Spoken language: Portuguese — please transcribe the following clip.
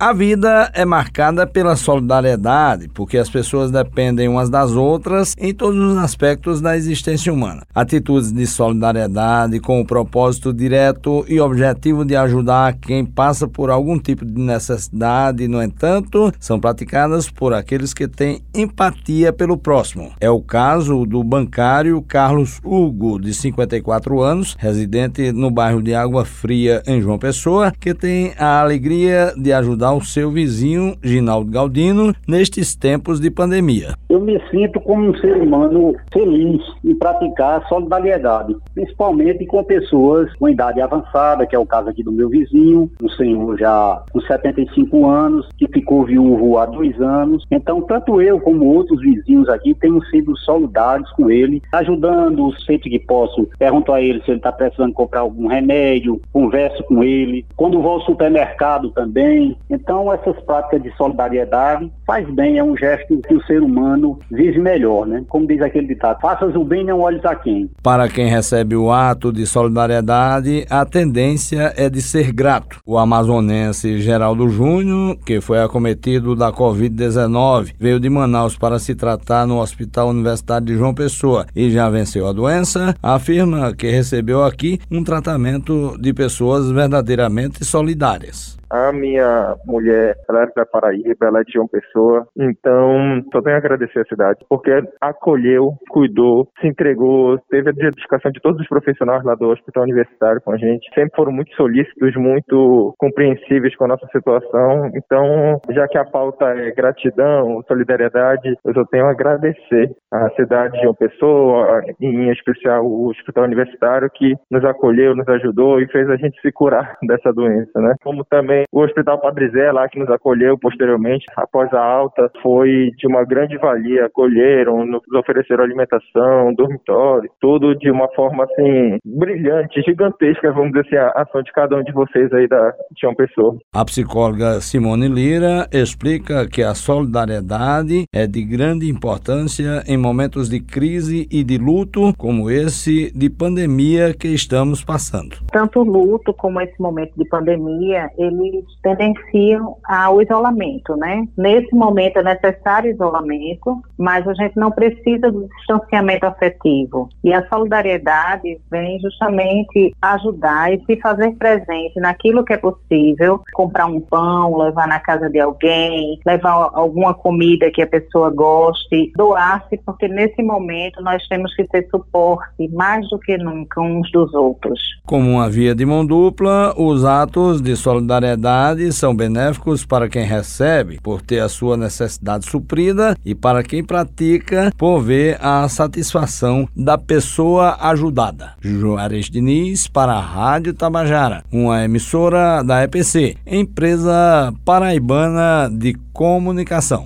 A vida é marcada pela solidariedade, porque as pessoas dependem umas das outras em todos os aspectos da existência humana. Atitudes de solidariedade com o propósito direto e objetivo de ajudar quem passa por algum tipo de necessidade, no entanto, são praticadas por aqueles que têm empatia pelo próximo. É o caso do bancário Carlos Hugo, de 54 anos, residente no bairro de Água Fria, em João Pessoa, que tem a alegria de ajudar ajudar o seu vizinho, Ginaldo Galdino, nestes tempos de pandemia. Eu me sinto como um ser humano feliz em praticar solidariedade, principalmente com pessoas com idade avançada, que é o caso aqui do meu vizinho, um senhor já com 75 anos, que ficou viúvo há dois anos. Então, tanto eu como outros vizinhos aqui temos sido solidários com ele, ajudando sempre que posso. Pergunto a ele se ele está precisando comprar algum remédio, converso com ele. Quando vou ao supermercado também, então, essas práticas de solidariedade faz bem, é um gesto que o ser humano vive melhor, né? Como diz aquele ditado, faças o bem, não olhes a quem. Para quem recebe o ato de solidariedade, a tendência é de ser grato. O amazonense Geraldo Júnior, que foi acometido da Covid-19, veio de Manaus para se tratar no Hospital Universitário de João Pessoa e já venceu a doença, afirma que recebeu aqui um tratamento de pessoas verdadeiramente solidárias. A minha mulher, ela é da Paraíba, ela é de uma pessoa, então só tenho a agradecer a cidade, porque acolheu, cuidou, se entregou, teve a dedicação de todos os profissionais lá do hospital universitário com a gente, sempre foram muito solícitos, muito compreensíveis com a nossa situação, então já que a pauta é gratidão, solidariedade, eu só tenho a agradecer a cidade de uma pessoa, em especial o hospital universitário que nos acolheu, nos ajudou e fez a gente se curar dessa doença, né? Como também o Hospital Padre Zé, lá que nos acolheu posteriormente, após a alta, foi de uma grande valia. Acolheram, nos ofereceram alimentação, dormitório, tudo de uma forma assim, brilhante, gigantesca, vamos dizer assim, a ação de cada um de vocês aí da de uma pessoa. A psicóloga Simone Lira explica que a solidariedade é de grande importância em momentos de crise e de luto, como esse de pandemia que estamos passando. Tanto o luto como esse momento de pandemia, ele tendenciam ao isolamento, né? Nesse momento é necessário isolamento, mas a gente não precisa do distanciamento afetivo. E a solidariedade vem justamente ajudar e se fazer presente naquilo que é possível, comprar um pão, levar na casa de alguém, levar alguma comida que a pessoa goste, doar-se, porque nesse momento nós temos que ter suporte mais do que nunca uns dos outros. Como uma via de mão dupla, os atos de solidariedade são benéficos para quem recebe, por ter a sua necessidade suprida, e para quem pratica, por ver a satisfação da pessoa ajudada. Juarez Diniz para a Rádio Tabajara, uma emissora da EPC, empresa paraibana de comunicação.